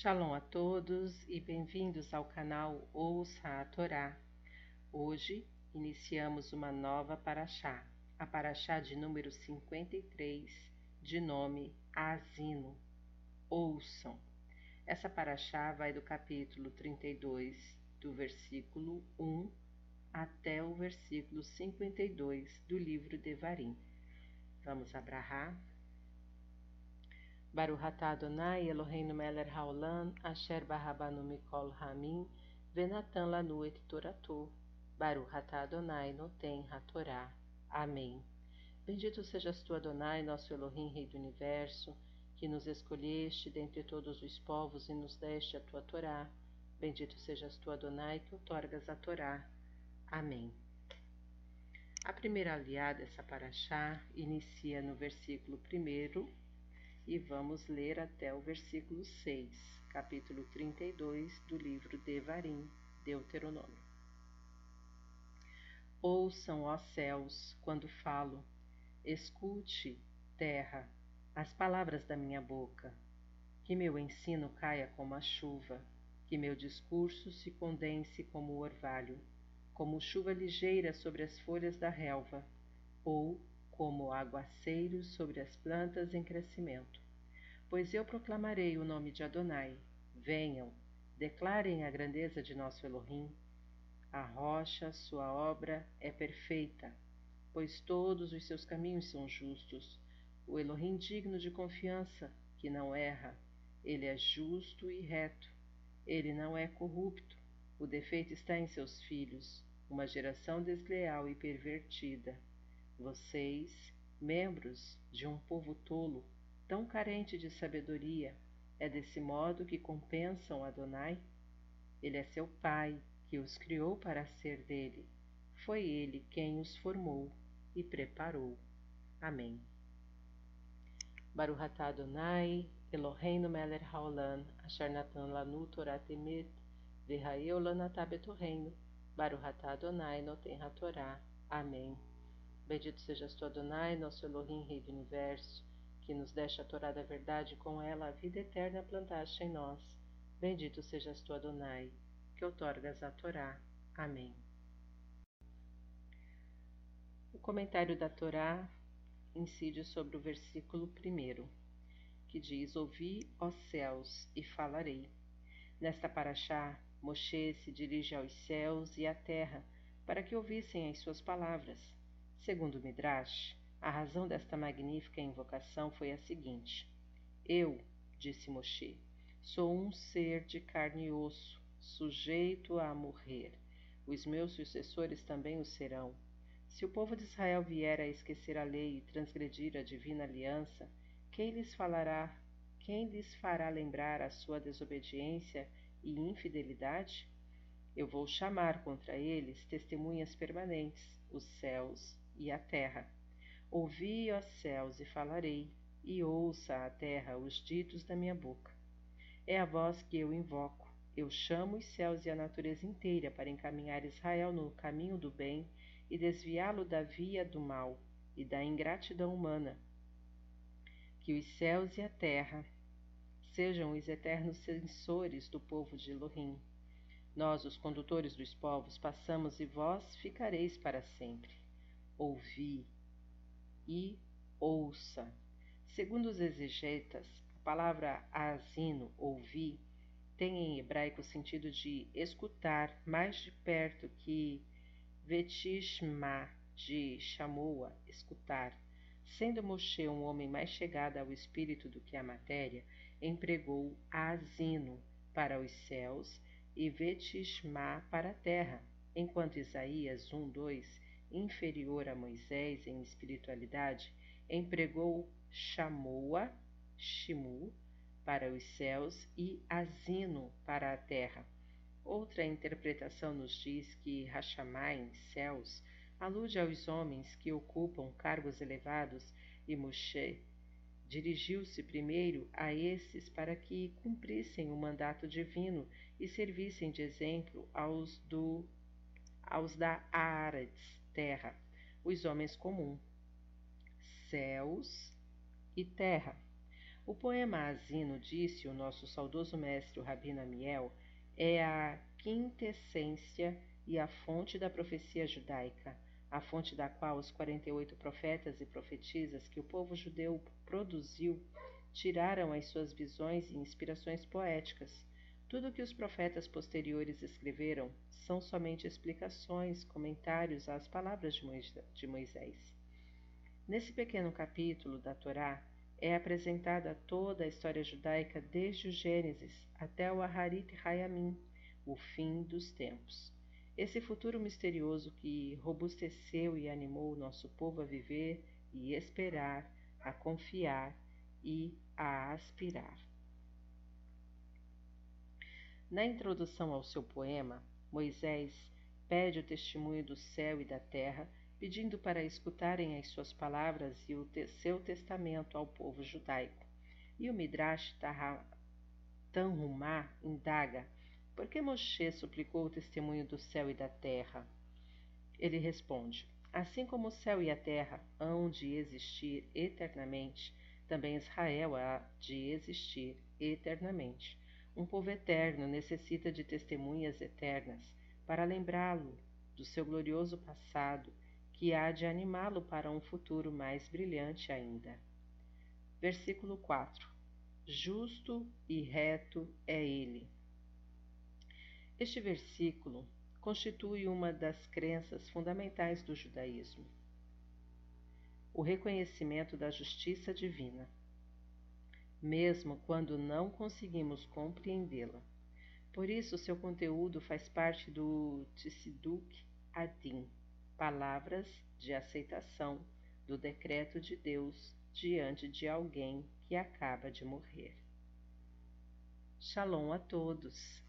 Shalom a todos e bem-vindos ao canal Ouça a Torá. Hoje iniciamos uma nova paraxá, a paraxá de número 53, de nome Asino. Ouçam. Essa paraxá vai do capítulo 32, do versículo 1 até o versículo 52 do livro de Varim. Vamos abrahar. Baruch atah Adonai Eloheinu melech haolam asher barabanu mikol hamim venatan lanu et toratu. Baruch atah Adonai noten hatorá. Amém. Bendito sejas tu, Adonai, nosso Elohim, Rei do Universo, que nos escolheste dentre todos os povos e nos deste a tua Torá. Bendito sejas tu, Adonai, que outorgas a Torá. Amém. A primeira aliada dessa paraxá inicia no versículo 1 e vamos ler até o versículo 6, capítulo 32 do livro de Varim, Deuteronômio. Ouçam, ó céus, quando falo, escute, terra, as palavras da minha boca, que meu ensino caia como a chuva, que meu discurso se condense como o orvalho como chuva ligeira sobre as folhas da relva, ou como aguaceiros sobre as plantas em crescimento. Pois eu proclamarei o nome de Adonai. Venham, declarem a grandeza de nosso Elohim. A rocha, sua obra, é perfeita, pois todos os seus caminhos são justos. O Elohim digno de confiança, que não erra, ele é justo e reto, ele não é corrupto. O defeito está em seus filhos uma geração desleal e pervertida. Vocês, membros de um povo tolo, tão carente de sabedoria, é desse modo que compensam Adonai? Ele é seu pai, que os criou para ser dele. Foi ele quem os formou e preparou. Amém. Baruch Adonai, Eloheinu melech haolam, asher natan lanu Torah temet, betorreino, Baruch Adonai noten Torá. Amém. Bendito sejas tu, Adonai, nosso Elohim, Rei do Universo, que nos deste a Torá da verdade e com ela a vida eterna plantaste em nós. Bendito sejas tu, Adonai, que outorgas a Torá. Amém. O comentário da Torá incide sobre o versículo 1, que diz: Ouvi, ó céus, e falarei. Nesta paraxá, Moshe se dirige aos céus e à terra para que ouvissem as suas palavras. Segundo Midrash, a razão desta magnífica invocação foi a seguinte: Eu, disse Moshe, sou um ser de carne e osso, sujeito a morrer. Os meus sucessores também o serão. Se o povo de Israel vier a esquecer a lei e transgredir a divina aliança, quem lhes falará? Quem lhes fará lembrar a sua desobediência e infidelidade, eu vou chamar contra eles testemunhas permanentes, os céus e a terra. Ouvi, ó céus, e falarei, e ouça a terra os ditos da minha boca. É a voz que eu invoco. Eu chamo os céus e a natureza inteira para encaminhar Israel no caminho do bem e desviá-lo da via do mal e da ingratidão humana. Que os céus e a terra sejam os eternos censores do povo de Elohim. Nós, os condutores dos povos, passamos e vós ficareis para sempre. Ouvi e ouça. Segundo os exegetas, a palavra asino, ouvir, tem em hebraico o sentido de escutar mais de perto que vetishma, de chamoa, escutar. Sendo Moshe um homem mais chegado ao espírito do que à matéria, empregou Asino para os céus e Vetishma para a terra, enquanto Isaías 1:2, inferior a Moisés em espiritualidade, empregou Shamoa, Shimu, para os céus e Asino para a terra. Outra interpretação nos diz que Hashamai, céus, alude aos homens que ocupam cargos elevados e Moshe Dirigiu-se primeiro a esses para que cumprissem o mandato divino e servissem de exemplo aos, do, aos da Aretz, terra, os homens comuns, céus e terra. O poema Asino, disse o nosso saudoso mestre Rabino Amiel, é a quintessência e a fonte da profecia judaica, a fonte da qual os 48 profetas e profetisas que o povo judeu produziu tiraram as suas visões e inspirações poéticas. Tudo que os profetas posteriores escreveram são somente explicações, comentários às palavras de Moisés. Nesse pequeno capítulo da Torá é apresentada toda a história judaica desde o Gênesis até o Aharit Hayamim, o fim dos tempos. Esse futuro misterioso que robusteceu e animou o nosso povo a viver e esperar, a confiar e a aspirar. Na introdução ao seu poema, Moisés pede o testemunho do céu e da terra, pedindo para escutarem as suas palavras e o seu testamento ao povo judaico. E o Midrash Tanhumá indaga por que Moshe suplicou o testemunho do céu e da terra? Ele responde: Assim como o céu e a terra hão de existir eternamente, também Israel há de existir eternamente. Um povo eterno necessita de testemunhas eternas para lembrá-lo do seu glorioso passado, que há de animá-lo para um futuro mais brilhante ainda. Versículo 4: Justo e reto é ele. Este versículo constitui uma das crenças fundamentais do judaísmo, o reconhecimento da justiça divina, mesmo quando não conseguimos compreendê-la. Por isso, seu conteúdo faz parte do Tsiduk Adin, palavras de aceitação do decreto de Deus diante de alguém que acaba de morrer. Shalom a todos!